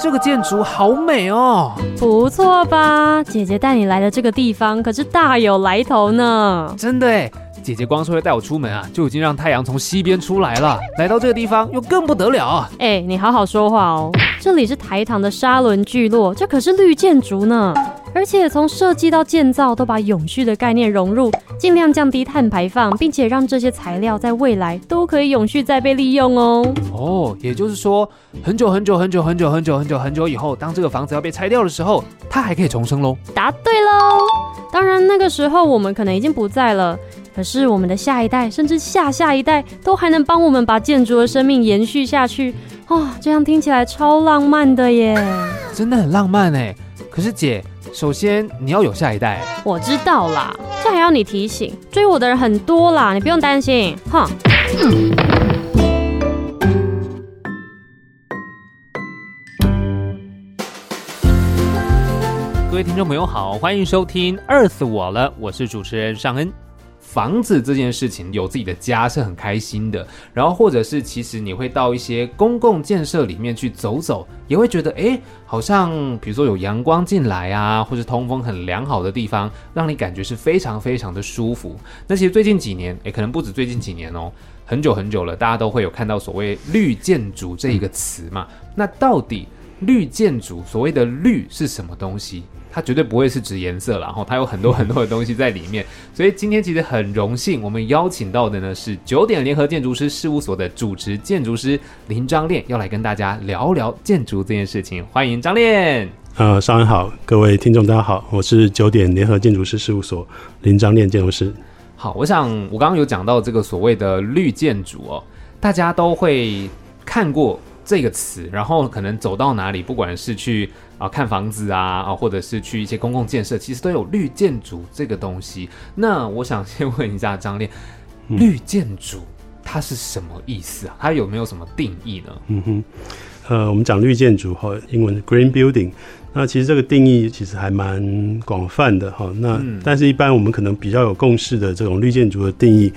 这个建筑好美哦！不错吧？姐姐带你来的这个地方可是大有来头呢。真的哎。姐姐光说要带我出门啊，就已经让太阳从西边出来了。来到这个地方又更不得了啊！哎、欸，你好好说话哦。这里是台糖的沙仑聚落，这可是绿建筑呢。而且从设计到建造都把永续的概念融入，尽量降低碳排放，并且让这些材料在未来都可以永续再被利用哦。哦，也就是说，很久很久很久很久很久很久很久以后，当这个房子要被拆掉的时候，它还可以重生喽。答对喽！当然那个时候我们可能已经不在了。可是我们的下一代，甚至下下一代，都还能帮我们把建筑的生命延续下去哦，这样听起来超浪漫的耶！真的很浪漫哎。可是姐，首先你要有下一代。我知道啦，这还要你提醒？追我的人很多啦，你不用担心。哼。各位听众朋友好，欢迎收听《饿死我了》，我是主持人尚恩。房子这件事情，有自己的家是很开心的。然后，或者是其实你会到一些公共建设里面去走走，也会觉得，哎，好像比如说有阳光进来啊，或是通风很良好的地方，让你感觉是非常非常的舒服。那其实最近几年，哎，可能不止最近几年哦，很久很久了，大家都会有看到所谓绿建筑这一个词嘛。那到底绿建筑所谓的绿是什么东西？它绝对不会是指颜色，然后它有很多 很多的东西在里面，所以今天其实很荣幸，我们邀请到的呢是九点联合建筑师事务所的主持建筑师林张炼，要来跟大家聊聊建筑这件事情。欢迎张炼。呃，上午好，各位听众大家好，我是九点联合建筑师事务所林张炼建筑师。好，我想我刚刚有讲到这个所谓的绿建筑哦，大家都会看过这个词，然后可能走到哪里，不管是去。啊，看房子啊，啊，或者是去一些公共建设，其实都有绿建筑这个东西。那我想先问一下张练，绿建筑它是什么意思啊？它有没有什么定义呢？嗯哼，呃，我们讲绿建筑哈，英文 green building，那其实这个定义其实还蛮广泛的哈。那、嗯、但是一般我们可能比较有共识的这种绿建筑的定义。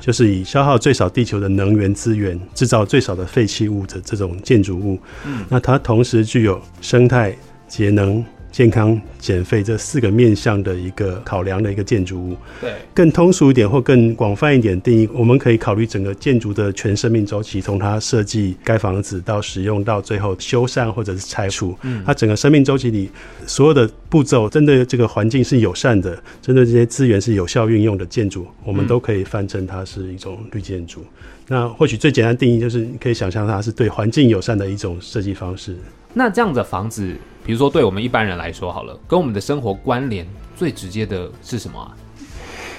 就是以消耗最少地球的能源资源，制造最少的废弃物的这种建筑物。嗯，那它同时具有生态、节能。健康、减肥这四个面向的一个考量的一个建筑物，对，更通俗一点或更广泛一点定义，我们可以考虑整个建筑的全生命周期，从它设计、盖房子到使用到最后修缮或者是拆除，嗯，它整个生命周期里所有的步骤，针对这个环境是友善的，针对这些资源是有效运用的建筑，我们都可以泛称它是一种绿建筑。嗯、那或许最简单定义就是，你可以想象它是对环境友善的一种设计方式。那这样的房子。比如说，对我们一般人来说，好了，跟我们的生活关联最直接的是什么啊？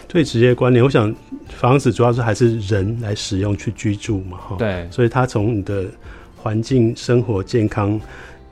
最直接的关联，我想房子主要是还是人来使用去居住嘛，哈。对，所以它从你的环境、生活、健康。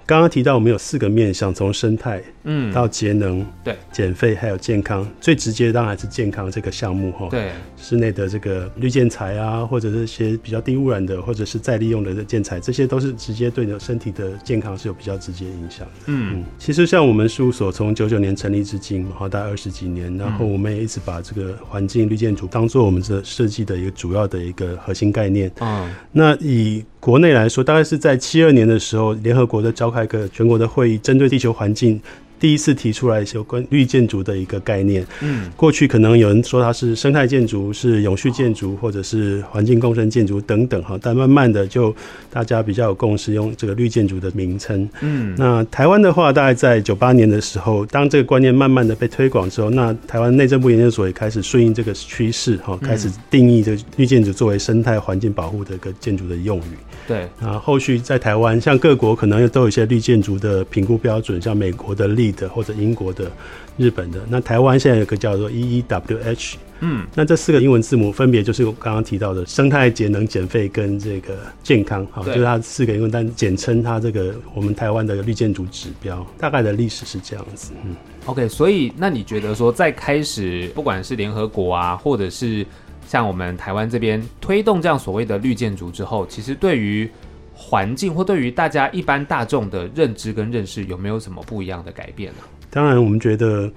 刚刚提到我们有四个面向，从生态，嗯，到节能，对，减废还有健康，最直接的当然是健康这个项目哈。对，室内的这个绿建材啊，或者是一些比较低污染的，或者是再利用的建材，这些都是直接对你的身体的健康是有比较直接影响的。嗯，其实像我们事务所从九九年成立至今，哈，大概二十几年，然后我们也一直把这个环境绿建筑当做我们这设计的一个主要的一个核心概念。嗯，那以国内来说，大概是在七二年的时候，联合国的召开一个全国的会议，针对地球环境第一次提出来有关绿建筑的一个概念。嗯，过去可能有人说它是生态建筑、是永续建筑，或者是环境共生建筑等等哈。但慢慢的就大家比较有共识，用这个绿建筑的名称。嗯，那台湾的话，大概在九八年的时候，当这个观念慢慢的被推广之后，那台湾内政部研究所也开始顺应这个趋势哈，开始定义这个绿建筑作为生态环境保护的一个建筑的用语。对，啊，后续在台湾，像各国可能都有一些绿建筑的评估标准，像美国的 LEED 或者英国的、日本的。那台湾现在有个叫做 EEWH，嗯，那这四个英文字母分别就是我刚刚提到的生态、节能、减费跟这个健康，好，就是它四个英文，但简称它这个我们台湾的绿建筑指标，大概的历史是这样子。嗯，OK，所以那你觉得说，在开始不管是联合国啊，或者是像我们台湾这边推动这样所谓的绿建筑之后，其实对于环境或对于大家一般大众的认知跟认识有没有什么不一样的改变呢？当然，我们觉得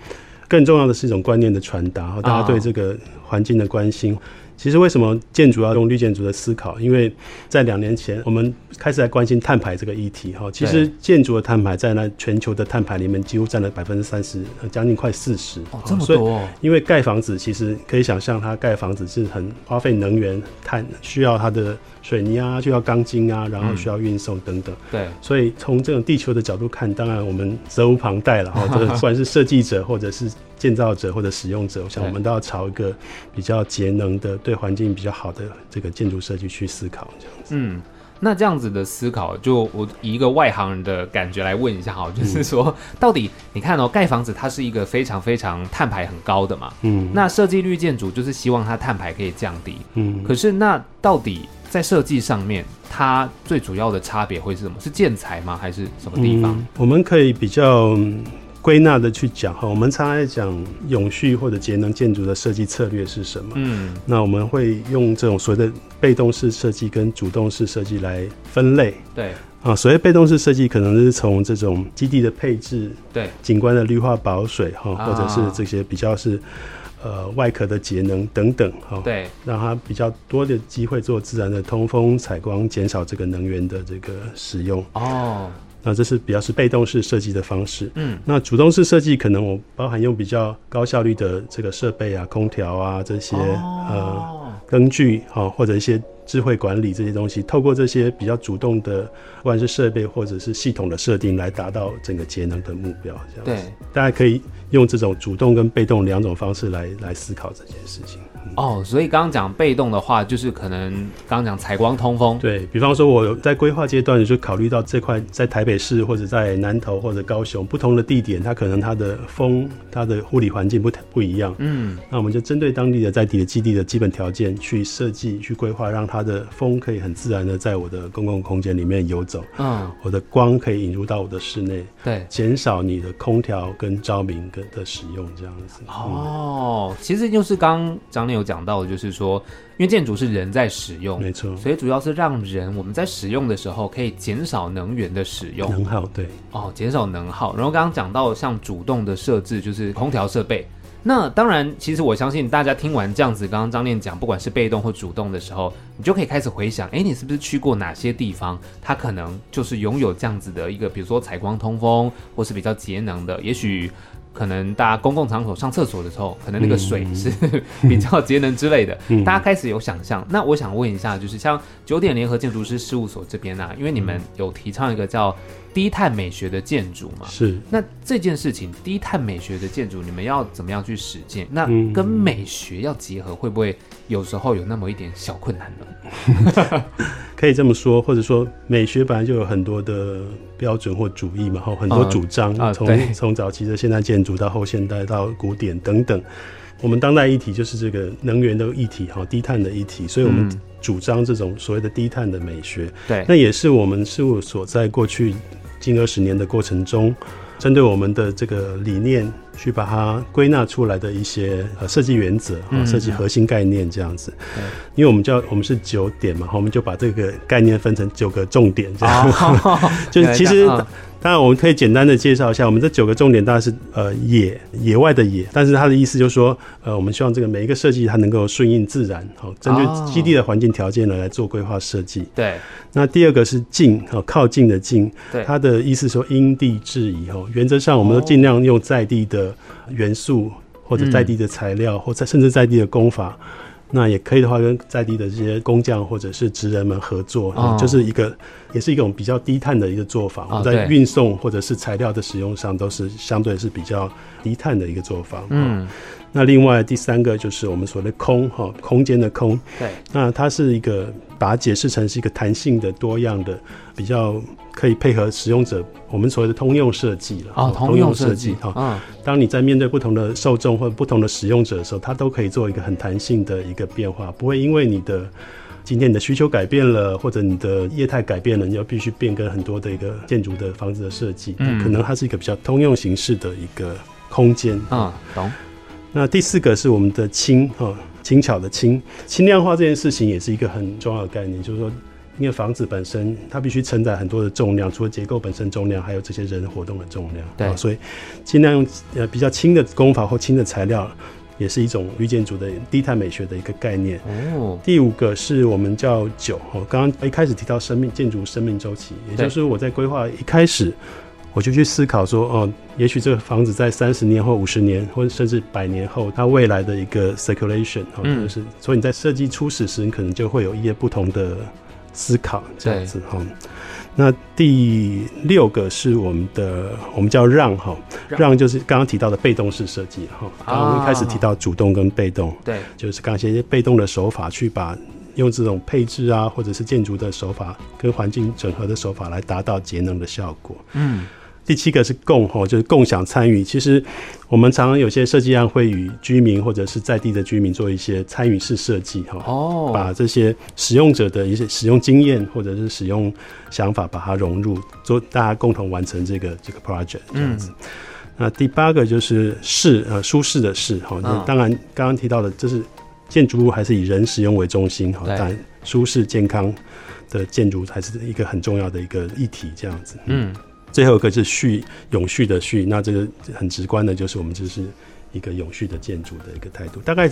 更重要的是一种观念的传达，大家对这个环境的关心。其实为什么建筑要用绿建筑的思考？因为在两年前，我们开始来关心碳排这个议题。哈，其实建筑的碳排在那全球的碳排里面，几乎占了百分之三十，将近快四十。哦，这么多哦！因为盖房子，其实可以想象，它盖房子是很花费能源、碳，需要它的水泥啊，需要钢筋啊，然后需要运送等等。对，所以从这种地球的角度看，当然我们责无旁贷了。哈，这个 不管是设计者或者是建造者或者使用者，我想我们都要朝一个比较节能的、对环境比较好的这个建筑设计去思考，这样子。嗯，那这样子的思考，就我以一个外行人的感觉来问一下哈，就是说，到底你看哦，盖房子它是一个非常非常碳排很高的嘛，嗯，那设计绿建筑就是希望它碳排可以降低，嗯，可是那到底在设计上面，它最主要的差别会是什么？是建材吗？还是什么地方？嗯，我们可以比较。归纳的去讲哈，我们常来讲永续或者节能建筑的设计策略是什么？嗯，那我们会用这种所谓的被动式设计跟主动式设计来分类。对啊，所谓被动式设计可能是从这种基地的配置、对景观的绿化保水哈，或者是这些比较是呃外壳的节能等等哈，对，让它比较多的机会做自然的通风采光，减少这个能源的这个使用。哦。那这是比较是被动式设计的方式，嗯，那主动式设计可能我包含用比较高效率的这个设备啊，空调啊这些，哦、呃，灯具哈，或者一些智慧管理这些东西，透过这些比较主动的，不管是设备或者是系统的设定，来达到整个节能的目标。这样子，对，大家可以用这种主动跟被动两种方式来来思考这件事情。哦，所以刚刚讲被动的话，就是可能刚刚讲采光通风。对，比方说，我在规划阶段就考虑到这块在台北市或者在南投或者高雄不同的地点，它可能它的风、它的护理环境不不一样。嗯，那我们就针对当地的在地的基地的基本条件去设计、去规划，让它的风可以很自然的在我的公共空间里面游走。嗯，我的光可以引入到我的室内。对，减少你的空调跟照明跟的使用这样子。哦，嗯、其实就是刚张念有讲到的，就是说，因为建筑是人在使用，没错，所以主要是让人我们在使用的时候可以减少能源的使用，能耗对，哦，减少能耗。然后刚刚讲到像主动的设置，就是空调设备。那当然，其实我相信大家听完这样子，刚刚张念讲，不管是被动或主动的时候，你就可以开始回想，哎，你是不是去过哪些地方？它可能就是拥有这样子的一个，比如说采光通风，或是比较节能的，也许。可能大家公共场所上厕所的时候，可能那个水是、嗯、比较节能之类的，嗯、大家开始有想象。那我想问一下，就是像九点联合建筑师事务所这边啊，因为你们有提倡一个叫低碳美学的建筑嘛？是。那这件事情，低碳美学的建筑，你们要怎么样去实践？那跟美学要结合，会不会有时候有那么一点小困难呢？可以这么说，或者说美学本来就有很多的标准或主义嘛，哈很多主张，从从、嗯啊、早期的现代建筑到后现代到古典等等。我们当代议题就是这个能源的议题，哈，低碳的议题，所以我们主张这种所谓的低碳的美学。对、嗯，那也是我们事务所在过去近二十年的过程中，针对我们的这个理念。去把它归纳出来的一些呃设计原则啊，设计核心概念这样子。嗯、因为我们叫我们是九点嘛，我们就把这个概念分成九个重点这样。哦、就是其实当然，我们可以简单的介绍一下，我们这九个重点，大概是呃野野外的野，但是它的意思就是说，呃，我们希望这个每一个设计它能够顺应自然，好，针对基地的环境条件呢来做规划设计。对。那第二个是近，好，靠近的近，对，它的意思说因地制宜，哈，原则上我们都尽量用在地的元素或者在地的材料，或者甚至在地的工法。那也可以的话，跟在地的这些工匠或者是职人们合作，哦、就是一个，也是一种比较低碳的一个做法。我们、哦、在运送或者是材料的使用上，都是相对是比较低碳的一个做法。嗯。那另外第三个就是我们所谓的空哈，空间的空。对。那它是一个把它解释成是一个弹性的、多样的、比较可以配合使用者我们所谓的通用设计了。哦，通用设计哈。嗯。当你在面对不同的受众或者不同的使用者的时候，它都可以做一个很弹性的一个变化，不会因为你的今天你的需求改变了，或者你的业态改变了，你要必须变更很多的一个建筑的房子的设计。嗯。可能它是一个比较通用形式的一个空间。嗯，懂。那第四个是我们的轻哈，轻巧的轻，轻量化这件事情也是一个很重要的概念，就是说，因为房子本身它必须承载很多的重量，除了结构本身重量，还有这些人活动的重量，对，所以尽量用呃比较轻的工法或轻的材料，也是一种绿建筑的低碳美学的一个概念。哦，第五个是我们叫九，我刚刚一开始提到生命建筑生命周期，也就是我在规划一开始。我就去思考说，哦，也许这个房子在三十年或五十年，或者甚至百年后，它未来的一个 circulation，哦，就是，所以你在设计初始时，你可能就会有一些不同的思考，这样子哈。那第六个是我们的，我们叫让哈，让。就是刚刚提到的被动式设计哈。刚刚我们一开始提到主动跟被动，对，就是刚才一些被动的手法去把用这种配置啊，或者是建筑的手法跟环境整合的手法来达到节能的效果，嗯。第七个是共吼，就是共享参与。其实我们常常有些设计案会与居民或者是在地的居民做一些参与式设计，哈，哦，把这些使用者的一些使用经验或者是使用想法把它融入，做大家共同完成这个这个 project 这样子。嗯、那第八个就是适呃舒适的适哈，那当然刚刚提到的，这是建筑物还是以人使用为中心哈，但舒适健康的建筑还是一个很重要的一个议题，这样子，嗯。最后一个是续永续的续，那这个很直观的，就是我们就是一个永续的建筑的一个态度。大概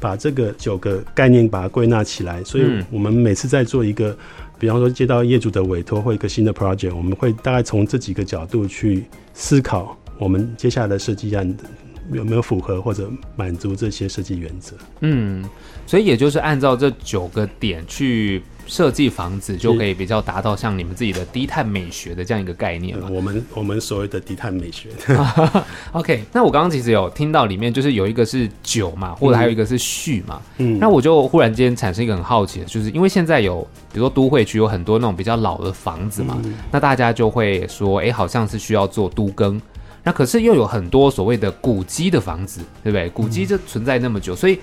把这个九个概念把它归纳起来，所以我们每次在做一个，比方说接到业主的委托或一个新的 project，我们会大概从这几个角度去思考，我们接下来的设计案有没有符合或者满足这些设计原则。嗯，所以也就是按照这九个点去。设计房子就可以比较达到像你们自己的低碳美学的这样一个概念嘛？我们我们所谓的低碳美学。OK，那我刚刚其实有听到里面就是有一个是酒嘛，或者还有一个是续嘛。嗯，那我就忽然间产生一个很好奇的，就是因为现在有比如说都会区有很多那种比较老的房子嘛，嗯、那大家就会说，哎、欸，好像是需要做都更。那可是又有很多所谓的古迹的房子，对不对？古迹就存在那么久，所以。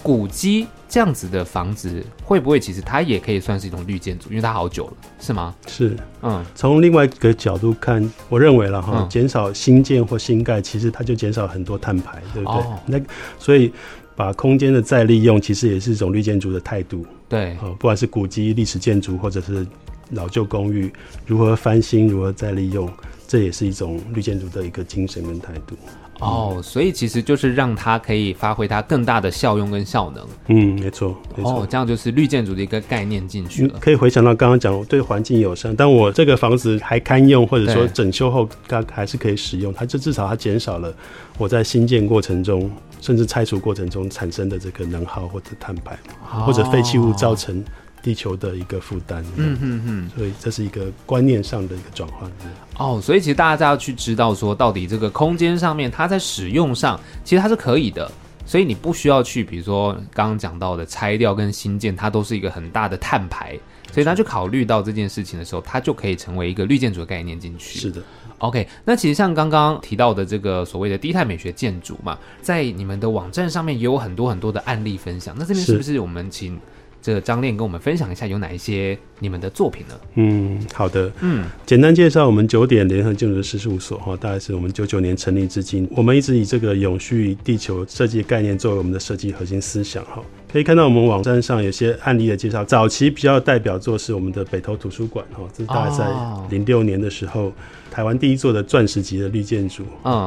嗯古迹这样子的房子会不会其实它也可以算是一种绿建筑？因为它好久了，是吗？是，嗯，从另外一个角度看，我认为了哈，减少新建或新盖，其实它就减少很多碳排，对不对？哦、那所以把空间的再利用，其实也是一种绿建筑的态度。对，不管是古迹、历史建筑，或者是老旧公寓，如何翻新，如何再利用，这也是一种绿建筑的一个精神跟态度。哦，所以其实就是让它可以发挥它更大的效用跟效能。嗯，没错，没错。哦，这样就是绿建筑的一个概念进去了。可以回想到刚刚讲对环境友善，但我这个房子还堪用，或者说整修后它还是可以使用，它就至少它减少了我在新建过程中，甚至拆除过程中产生的这个能耗或者碳排，哦、或者废弃物造成。地球的一个负担，嗯嗯嗯，所以这是一个观念上的一个转换。哦，所以其实大家要去知道说，到底这个空间上面它在使用上，其实它是可以的，所以你不需要去，比如说刚刚讲到的拆掉跟新建，它都是一个很大的碳排，所以他去考虑到这件事情的时候，它就可以成为一个绿建筑的概念进去。是的，OK，那其实像刚刚提到的这个所谓的低碳美学建筑嘛，在你们的网站上面也有很多很多的案例分享，那这边是不是。我们请？这个张练跟我们分享一下有哪一些你们的作品呢？嗯，好的，嗯，简单介绍我们九点联合建筑师事务所哈，大概是我们九九年成立至今，我们一直以这个永续地球设计概念作为我们的设计核心思想哈。可以看到我们网站上有些案例的介绍。早期比较代表作是我们的北投图书馆，哈，这是大概在零六年的时候，哦、台湾第一座的钻石级的绿建筑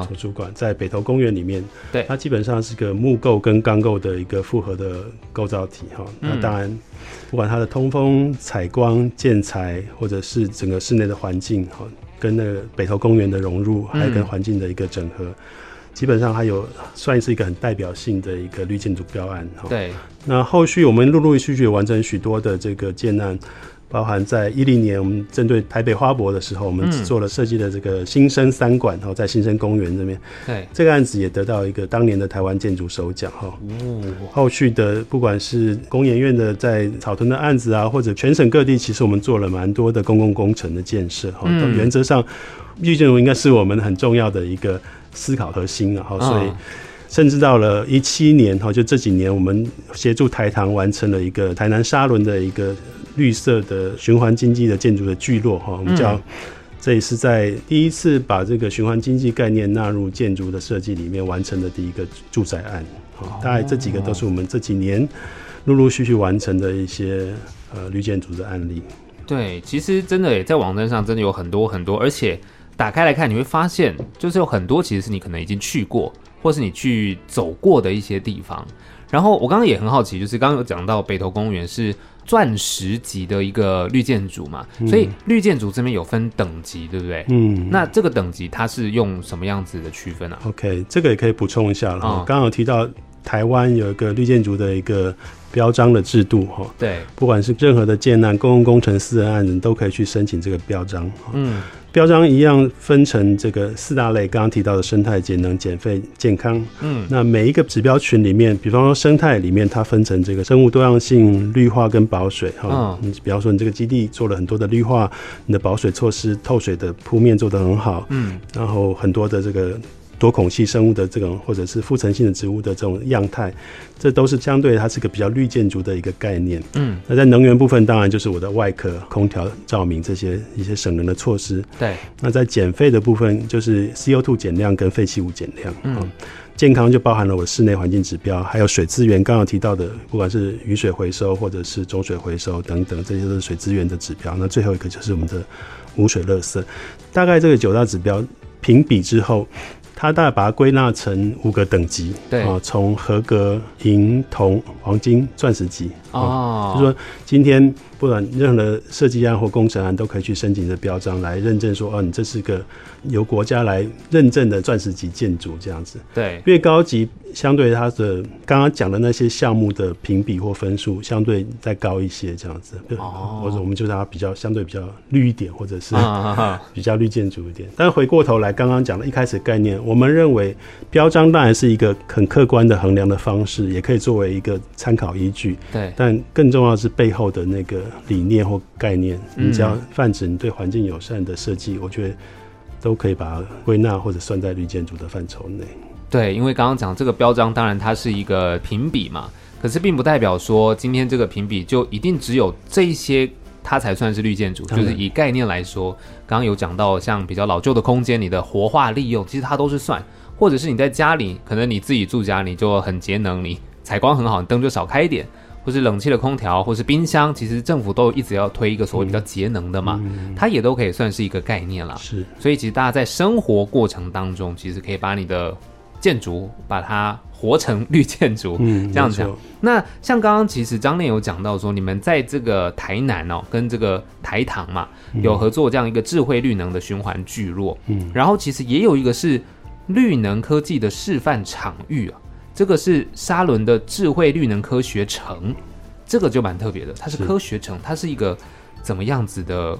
图书馆，在北投公园里面。对，它基本上是个木构跟钢构的一个复合的构造体，哈。那当然，不管它的通风、采光、建材，或者是整个室内的环境，哈，跟那个北投公园的融入，还有跟环境的一个整合。嗯基本上还有算是一个很代表性的一个绿建筑标案哈。对。那后续我们陆陆续续完成许多的这个建案，包含在一零年我们针对台北花博的时候，我们做了设计的这个新生三馆哈，在新生公园这边。对。这个案子也得到一个当年的台湾建筑首奖哈。哦。后续的不管是工研院的在草屯的案子啊，或者全省各地，其实我们做了蛮多的公共工程的建设哈。嗯。原则上，绿建筑应该是我们很重要的一个。思考核心啊，哈，所以甚至到了一七年哈，就这几年，我们协助台糖完成了一个台南沙仑的一个绿色的循环经济的建筑的聚落哈，我们叫这也是在第一次把这个循环经济概念纳入建筑的设计里面完成的第一个住宅案，好，大概这几个都是我们这几年陆陆续续完成的一些呃绿建筑的案例。对，其实真的也在网站上真的有很多很多，而且。打开来看，你会发现，就是有很多其实是你可能已经去过，或是你去走过的一些地方。然后我刚刚也很好奇，就是刚刚有讲到北投公园是钻石级的一个绿建筑嘛，嗯、所以绿建筑这边有分等级，对不对？嗯，那这个等级它是用什么样子的区分啊？OK，这个也可以补充一下了。刚刚有提到台湾有一个绿建筑的一个标章的制度，哈，对，不管是任何的建案、公共工程、私人案人都可以去申请这个标章。嗯。标章一样分成这个四大类，刚刚提到的生态、节能、减废、健康。嗯，那每一个指标群里面，比方说生态里面，它分成这个生物多样性、绿化跟保水。哈，你比方说你这个基地做了很多的绿化，你的保水措施、透水的铺面做得很好。嗯，然后很多的这个。多孔系生物的这种，或者是附层性的植物的这种样态，这都是相对它是个比较绿建筑的一个概念。嗯，那在能源部分，当然就是我的外壳、空调、照明这些一些省能的措施。对，那在减废的部分，就是 CO2 减量跟废弃物减量。嗯，健康就包含了我室内环境指标，还有水资源，刚刚提到的，不管是雨水回收或者是中水回收等等，这些都是水资源的指标。那最后一个就是我们的污水垃圾，大概这个九大指标评比之后。它大概把它归纳成五个等级，对。啊，从合格、银、铜、黄金、钻石级哦，就是说今天不管任何设计案或工程案都可以去申请这标章来认证说，哦，你这是个由国家来认证的钻石级建筑这样子。对，越高级。相对它的刚刚讲的那些项目的评比或分数，相对再高一些，这样子，哦、或者我们就让它比较相对比较绿一点，或者是比较绿建筑一点。但回过头来，刚刚讲的一开始概念，我们认为标章当然是一个很客观的衡量的方式，也可以作为一个参考依据。对，但更重要的是背后的那个理念或概念。你只要泛指你对环境友善的设计，我觉得都可以把它归纳或者算在绿建筑的范畴内。对，因为刚刚讲这个标章，当然它是一个评比嘛，可是并不代表说今天这个评比就一定只有这一些，它才算是绿建筑。就是以概念来说，刚刚有讲到像比较老旧的空间，你的活化利用，其实它都是算，或者是你在家里，可能你自己住家你就很节能，你采光很好，你灯就少开一点，或是冷气的空调，或是冰箱，其实政府都一直要推一个所谓比较节能的嘛，嗯、它也都可以算是一个概念啦。是，所以其实大家在生活过程当中，其实可以把你的。建筑把它活成绿建筑，嗯，这样子。那像刚刚其实张念有讲到说，你们在这个台南哦，跟这个台糖嘛，有合作这样一个智慧绿能的循环聚落，嗯，然后其实也有一个是绿能科技的示范场域啊，这个是沙伦的智慧绿能科学城，这个就蛮特别的，它是科学城，它是一个怎么样子的？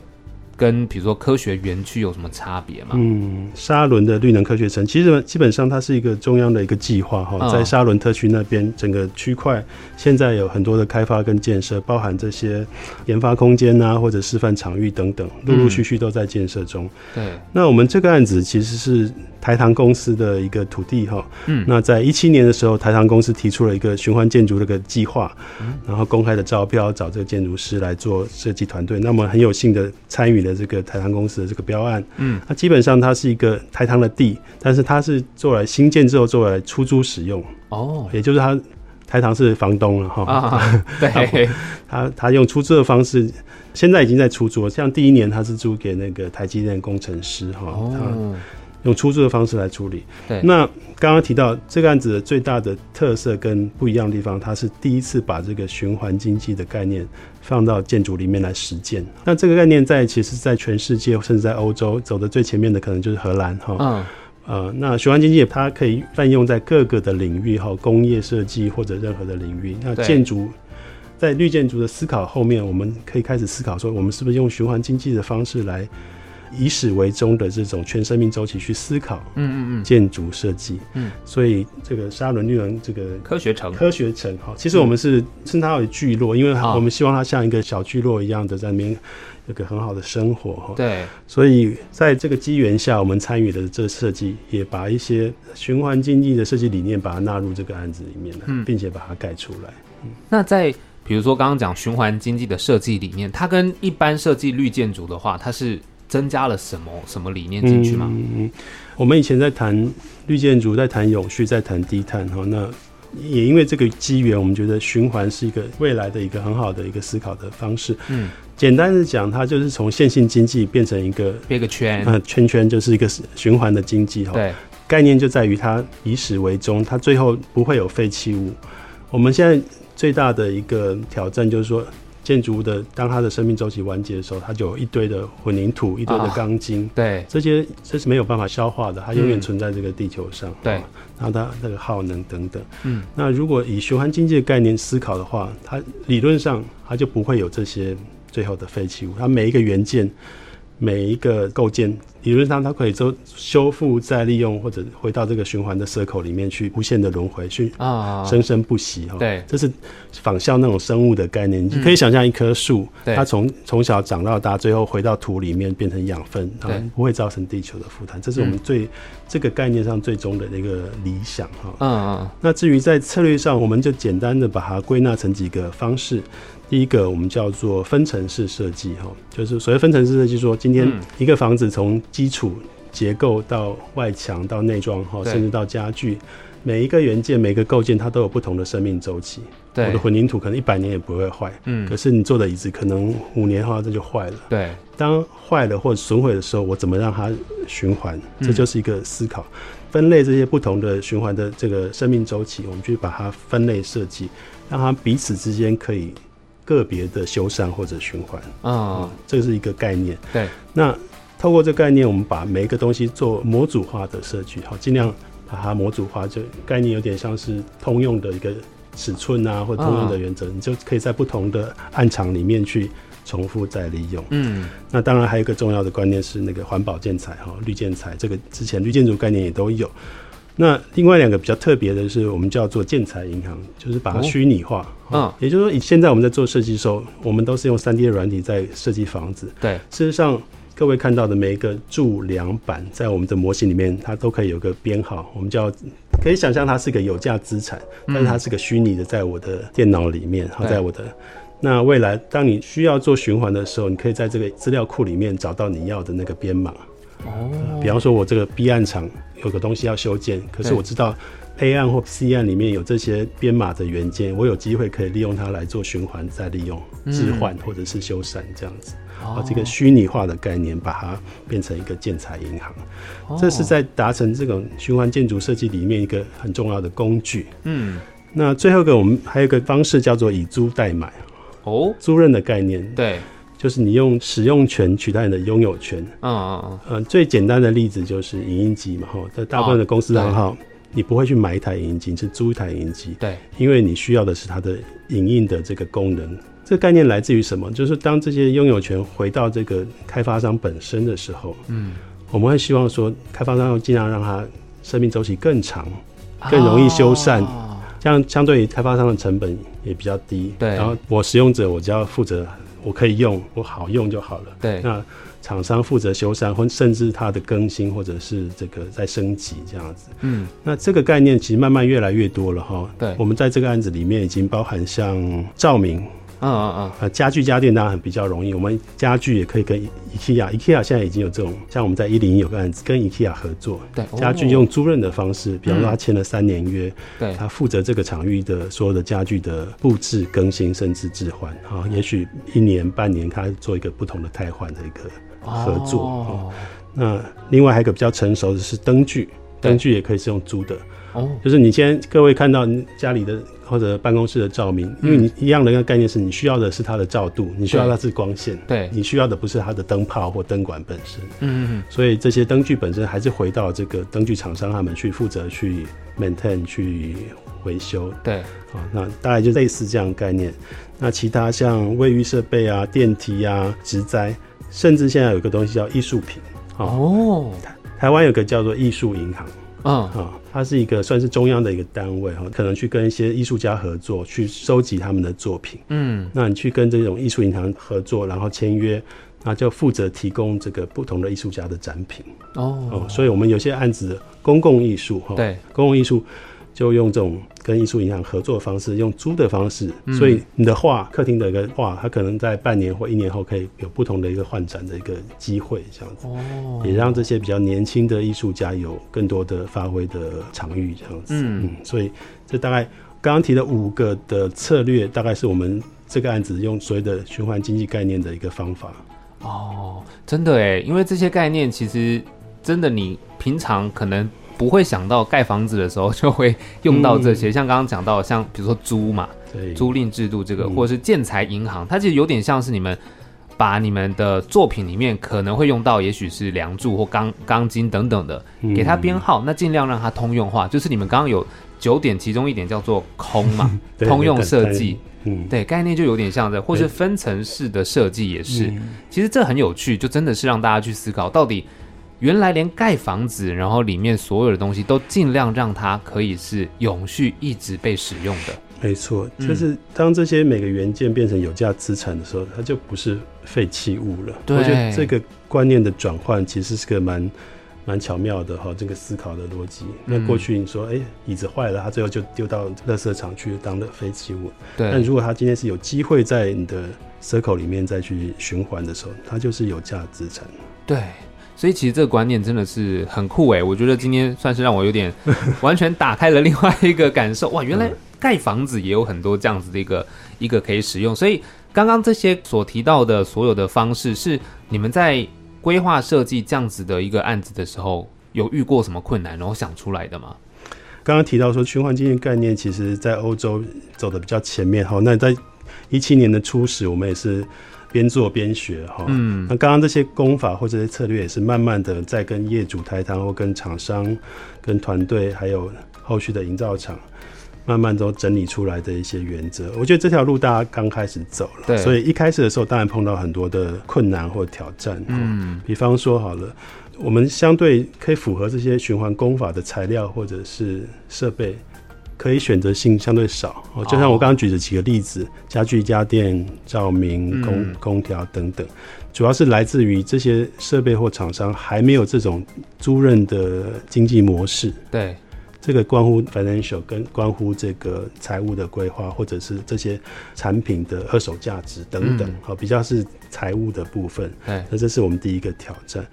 跟比如说科学园区有什么差别吗？嗯，沙伦的绿能科学城其实基本上它是一个中央的一个计划哈，在沙伦特区那边整个区块现在有很多的开发跟建设，包含这些研发空间啊或者示范场域等等，陆陆续续都在建设中。对，那我们这个案子其实是。台糖公司的一个土地哈，嗯，那在一七年的时候，台糖公司提出了一个循环建筑这个计划，嗯，然后公开的招标，找这个建筑师来做设计团队。那么很有幸的参与了这个台糖公司的这个标案，嗯，那基本上它是一个台糖的地，但是它是做来新建之后做来出租使用，哦，也就是它。台糖是房东了哈。啊，对，他他用出租的方式，现在已经在出租了。像第一年他是租给那个台积电工程师哈。哦。用出租的方式来处理。对，那刚刚提到这个案子的最大的特色跟不一样的地方，它是第一次把这个循环经济的概念放到建筑里面来实践。那这个概念在其实，在全世界甚至在欧洲走的最前面的，可能就是荷兰哈。嗯。呃，那循环经济它可以泛用在各个的领域哈，工业设计或者任何的领域。那建筑在绿建筑的思考后面，我们可以开始思考说，我们是不是用循环经济的方式来。以史为终的这种全生命周期去思考，嗯嗯嗯，建筑设计，嗯，所以这个沙伦绿能这个科学城，科学城哈，其实我们是称它为聚落，因为我们希望它像一个小聚落一样的在那边有个很好的生活哈。对，所以在这个机缘下，我们参与的这个设计，也把一些循环经济的设计理念把它纳入这个案子里面了，并且把它盖出来。嗯，那在比如说刚刚讲循环经济的设计理念，它跟一般设计绿建筑的话，它是。增加了什么什么理念进去吗？嗯，我们以前在谈绿建筑，在谈永续，在谈低碳哈。那也因为这个机缘，我们觉得循环是一个未来的一个很好的一个思考的方式。嗯，简单的讲，它就是从线性经济变成一个变个圈，呃，圈圈就是一个循环的经济哈。对，概念就在于它以始为终，它最后不会有废弃物。我们现在最大的一个挑战就是说。建筑物的当它的生命周期完结的时候，它就有一堆的混凝土，一堆的钢筋，对，这些这是没有办法消化的，它永远存在这个地球上，对，然后它那个耗能等等，嗯，那如果以循环经济的概念思考的话，它理论上它就不会有这些最后的废弃物，它每一个元件。每一个构件，理论上它可以做修复、再利用，或者回到这个循环的 circle 里面去，无限的轮回去啊，生生不息哈。对，这是仿效那种生物的概念。你可以想象一棵树，它从从小长到大，最后回到土里面变成养分，对，不会造成地球的负担。这是我们最这个概念上最终的那个理想哈。嗯嗯。那至于在策略上，我们就简单的把它归纳成几个方式。第一个我们叫做分层式设计，哈，就是所谓分层式设计，说今天一个房子从基础结构到外墙到内装，哈，甚至到家具，每一个元件、每个构件，它都有不同的生命周期。对，我的混凝土可能一百年也不会坏，嗯，可是你做的椅子可能五年后这就坏了。对，当坏了或者损毁的时候，我怎么让它循环？这就是一个思考，分类这些不同的循环的这个生命周期，我们去把它分类设计，让它彼此之间可以。个别的修缮或者循环啊，这是一个概念。对，那透过这个概念，我们把每一个东西做模组化的设计，好，尽量把它模组化。就概念有点像是通用的一个尺寸啊，或者通用的原则，你就可以在不同的暗场里面去重复再利用。嗯，那当然还有一个重要的观念是那个环保建材哈，绿建材，这个之前绿建筑概念也都有。那另外两个比较特别的是，我们叫做建材银行，就是把它虚拟化。嗯、哦，也就是说，以现在我们在做设计的时候，我们都是用三 D 的软体在设计房子。对，事实上，各位看到的每一个柱梁板，在我们的模型里面，它都可以有个编号。我们叫可以想象它是个有价资产，但是它是个虚拟的，在我的电脑里面，好、嗯，在我的。那未来，当你需要做循环的时候，你可以在这个资料库里面找到你要的那个编码。哦、呃，比方说，我这个 B 案场有个东西要修建，可是我知道 A 案或 C 案里面有这些编码的元件，我有机会可以利用它来做循环再利用、置换或者是修缮这样子。啊、嗯，这个虚拟化的概念，把它变成一个建材银行，哦、这是在达成这种循环建筑设计里面一个很重要的工具。嗯，那最后一个我们还有一个方式叫做以租代买。哦，租赁的概念。对。就是你用使用权取代你的拥有权。嗯嗯嗯。最简单的例子就是影音机嘛，哈，在大部分的公司行号，哦、你不会去买一台影音机，是租一台影音机。对。因为你需要的是它的影印的这个功能。这个概念来自于什么？就是当这些拥有权回到这个开发商本身的时候，嗯，我们会希望说，开发商要尽量让它生命周期更长，更容易修缮，哦、这样相对于开发商的成本也比较低。对。然后我使用者，我只要负责。我可以用，我好用就好了。对，那厂商负责修缮，或甚至它的更新，或者是这个在升级这样子。嗯，那这个概念其实慢慢越来越多了哈。对，我们在这个案子里面已经包含像照明，嗯嗯嗯。呃，家具家电当然比较容易，我们家具也可以跟 IKEA，IKEA 现在已经有这种，像我们在一零一有个案子跟 IKEA 合作，对，家具用租赁的方式，比方说他签了三年约，对，他负责这个场域的所有的家具的布置更新，甚至置换，啊，也许一年半年他做一个不同的汰换的一个合作。哦。那另外还有一个比较成熟的是灯具，灯具也可以是用租的。哦，就是你现在各位看到你家里的或者办公室的照明，因为你一样的一个概念是你需要的是它的照度，你需要的是光线，对，你需要的不是它的灯泡或灯管本身。嗯嗯。所以这些灯具本身还是回到这个灯具厂商他们去负责去 maintain 去维修。对。啊，那大概就类似这样的概念。那其他像卫浴设备啊、电梯啊、植栽，甚至现在有一个东西叫艺术品。哦。台台湾有个叫做艺术银行。嗯啊，它是一个算是中央的一个单位哈，可能去跟一些艺术家合作，去收集他们的作品。嗯，那你去跟这种艺术银行合作，然后签约，那就负责提供这个不同的艺术家的展品。哦，哦，所以我们有些案子公共艺术哈，对，公共艺术。就用这种跟艺术银行合作的方式，用租的方式，所以你的画，客厅的一个画，它可能在半年或一年后可以有不同的一个换展的一个机会，这样子，哦也让这些比较年轻的艺术家有更多的发挥的场域，这样子，嗯，所以这大概刚刚提的五个的策略，大概是我们这个案子用所谓的循环经济概念的一个方法。哦，真的哎，因为这些概念其实真的你平常可能。不会想到盖房子的时候就会用到这些，嗯、像刚刚讲到，像比如说租嘛，对，租赁制度这个，或者是建材银行，它其实有点像是你们把你们的作品里面可能会用到，也许是梁柱或钢钢筋等等的，给它编号，那尽量让它通用化。就是你们刚刚有九点，其中一点叫做空嘛，通用设计，嗯，对，概念就有点像这，或是分层式的设计也是。其实这很有趣，就真的是让大家去思考到底。原来连盖房子，然后里面所有的东西都尽量让它可以是永续一直被使用的。没错，就是当这些每个元件变成有价资产的时候，它就不是废弃物了。对，我觉得这个观念的转换其实是个蛮蛮巧妙的哈，这个思考的逻辑。那过去你说，哎，椅子坏了，它最后就丢到垃圾场去当了废弃物。对。但如果它今天是有机会在你的 circle 里面再去循环的时候，它就是有价资产。对。所以其实这个观念真的是很酷诶，我觉得今天算是让我有点 完全打开了另外一个感受哇！原来盖房子也有很多这样子的一个一个可以使用。所以刚刚这些所提到的所有的方式，是你们在规划设计这样子的一个案子的时候，有遇过什么困难，然后想出来的吗？刚刚提到说循环经济概念，其实在欧洲走的比较前面好。那在一七年的初始，我们也是。边做边学哈，嗯，那刚刚这些功法或者这些策略也是慢慢的在跟业主台谈，或跟厂商、跟团队，还有后续的营造厂，慢慢都整理出来的一些原则。我觉得这条路大家刚开始走了，对，所以一开始的时候当然碰到很多的困难或挑战，嗯，比方说好了，我们相对可以符合这些循环功法的材料或者是设备。可以选择性相对少哦，就像我刚刚举的几个例子，家具、家电、照明、空空调等等，主要是来自于这些设备或厂商还没有这种租赁的经济模式。对，这个关乎 financial，跟关乎这个财务的规划，或者是这些产品的二手价值等等，好，比较是财务的部分。对，那这是我们第一个挑战。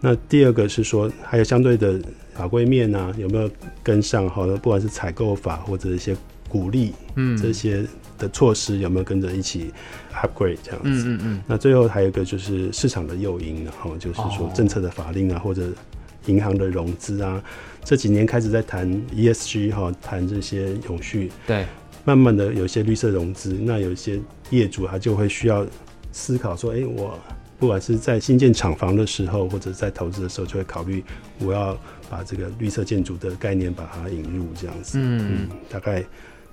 那第二个是说，还有相对的。法规面啊，有没有跟上？好的，不管是采购法或者一些鼓励，嗯，这些的措施有没有跟着一起 upgrade 这样子？嗯嗯嗯。那最后还有一个就是市场的诱因，然后就是说政策的法令啊，或者银行的融资啊，这几年开始在谈 ESG 哈，谈这些永续。对。慢慢的有一些绿色融资，那有一些业主他就会需要思考说，哎，我。不管是在新建厂房的时候，或者在投资的时候，就会考虑我要把这个绿色建筑的概念把它引入这样子。嗯，嗯，大概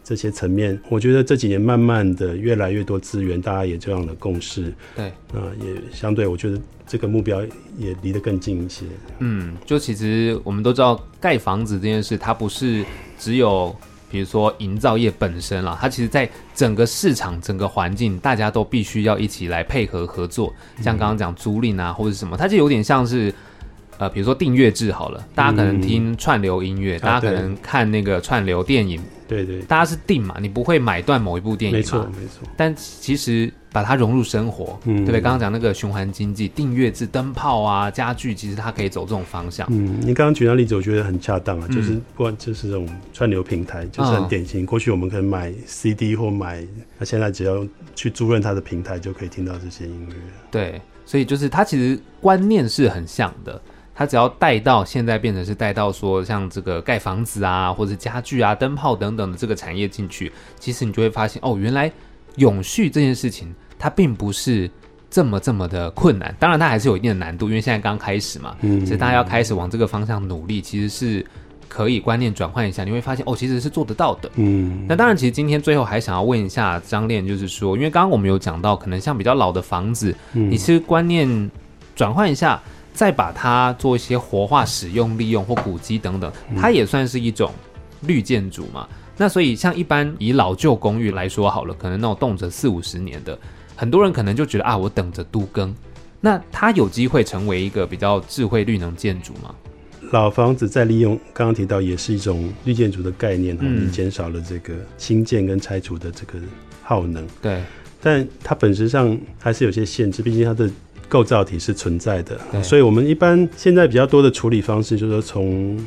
这些层面，我觉得这几年慢慢的越来越多资源，大家也这样的共识。对，啊，也相对，我觉得这个目标也离得更近一些。嗯，就其实我们都知道，盖房子这件事，它不是只有。比如说营造业本身啦，它其实在整个市场、整个环境，大家都必须要一起来配合合作。像刚刚讲租赁啊，或者什么，它就有点像是呃，比如说订阅制好了，大家可能听串流音乐，嗯、大家可能看那个串流电影，对对，大家是订嘛，你不会买断某一部电影嘛，没错没错。但其实把它融入生活，嗯，对不对？刚刚讲那个循环经济，订阅制灯泡啊、家具，其实它可以走这种方向。嗯，你刚刚举那例子，我觉得很恰当啊，就是不管就是这种串流平台，就是很典型。嗯、过去我们可能买 CD 或买，那现在只要去租赁它的平台，就可以听到这些音乐。对，所以就是它其实观念是很像的。它只要带到现在变成是带到说像这个盖房子啊，或者家具啊、灯泡等等的这个产业进去，其实你就会发现哦，原来永续这件事情它并不是这么这么的困难。当然它还是有一定的难度，因为现在刚开始嘛，嗯，所以大家要开始往这个方向努力，其实是可以观念转换一下，你会发现哦，其实是做得到的。嗯，那当然，其实今天最后还想要问一下张炼，就是说，因为刚刚我们有讲到，可能像比较老的房子，嗯，你是观念转换一下。再把它做一些活化使用、利用或古迹等等，它也算是一种绿建筑嘛。那所以像一般以老旧公寓来说好了，可能那种动辄四五十年的，很多人可能就觉得啊，我等着都更。那它有机会成为一个比较智慧绿能建筑吗？老房子再利用，刚刚提到也是一种绿建筑的概念，哈，你减少了这个新建跟拆除的这个耗能。对，但它本质上还是有些限制，毕竟它的。构造体是存在的，所以我们一般现在比较多的处理方式，就是说从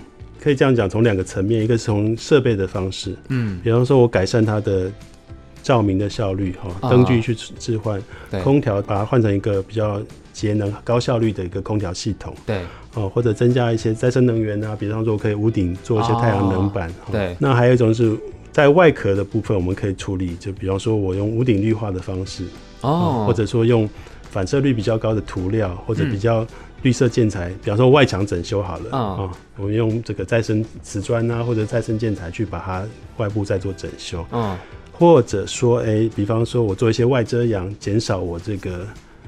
可以这样讲，从两个层面，一个是从设备的方式，嗯，比方说我改善它的照明的效率，哈，灯具去置换，空调把它换成一个比较节能、高效率的一个空调系统，对，哦，或者增加一些再生能源啊，比方说我可以屋顶做一些太阳能板，对，那还有一种是在外壳的部分，我们可以处理，就比方说我用屋顶绿化的方式，哦，或者说用。反射率比较高的涂料，或者比较绿色建材，嗯、比方说外墙整修好了啊、我们用这个再生瓷砖啊，或者再生建材去把它外部再做整修，嗯，或者说，哎、欸，比方说我做一些外遮阳，减少我这个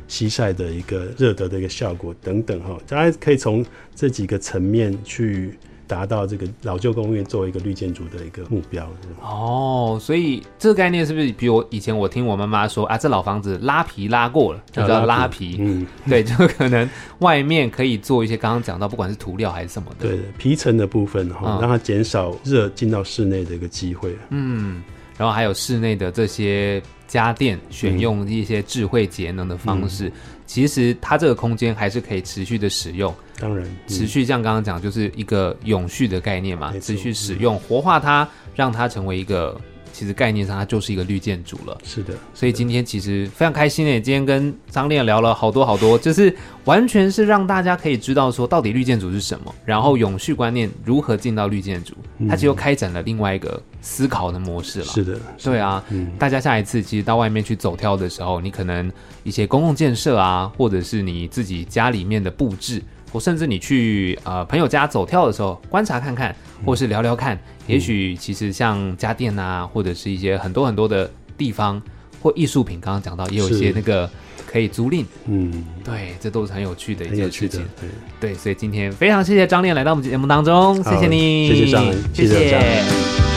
西晒的一个热得的一个效果等等哈，大家可以从这几个层面去。达到这个老旧公寓作为一个绿建筑的一个目标哦，所以这个概念是不是？比我以前我听我妈妈说啊，这老房子拉皮拉过了，就叫拉皮。嗯，对，就可能外面可以做一些刚刚讲到，不管是涂料还是什么的，对皮层的部分哈，让它减少热进到室内的一个机会。嗯，然后还有室内的这些家电，选用一些智慧节能的方式。嗯其实它这个空间还是可以持续的使用，当然持续像刚刚讲，就是一个永续的概念嘛，持续使用，活化它，让它成为一个。其实概念上，它就是一个绿建筑了。是的，所以今天其实非常开心诶，今天跟张练聊了好多好多，就是完全是让大家可以知道说，到底绿建筑是什么，然后永续观念如何进到绿建筑，它其实又开展了另外一个思考的模式了。是的，对啊，嗯，大家下一次其实到外面去走跳的时候，你可能一些公共建设啊，或者是你自己家里面的布置。或甚至你去呃朋友家走跳的时候，观察看看，或是聊聊看，嗯、也许其实像家电啊，或者是一些很多很多的地方或艺术品，刚刚讲到也有一些那个可以租赁，嗯，对，这都是很有趣的一件事情，对对，所以今天非常谢谢张练来到我们节目当中，谢谢你，谢谢张，谢谢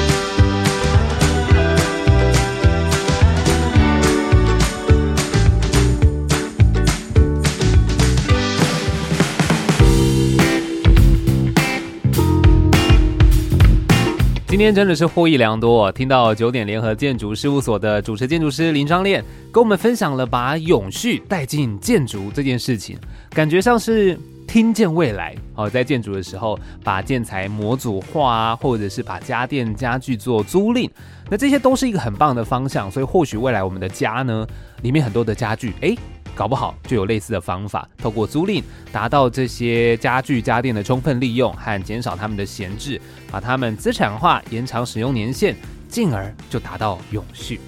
今天真的是获益良多，听到九点联合建筑事务所的主持建筑师林张练跟我们分享了把永续带进建筑这件事情，感觉像是听见未来哦，在建筑的时候把建材模组化啊，或者是把家电家具做租赁，那这些都是一个很棒的方向，所以或许未来我们的家呢，里面很多的家具，诶。搞不好就有类似的方法，透过租赁达到这些家具家电的充分利用和减少他们的闲置，把它们资产化，延长使用年限，进而就达到永续。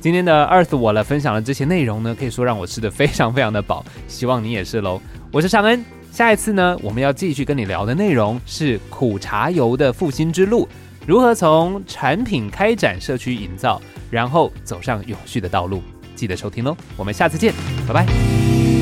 今天的 Earth 我了分享的这些内容呢，可以说让我吃得非常非常的饱，希望你也是喽。我是尚恩，下一次呢，我们要继续跟你聊的内容是苦茶油的复兴之路，如何从产品开展社区营造，然后走上永续的道路。记得收听哦，我们下次见，拜拜。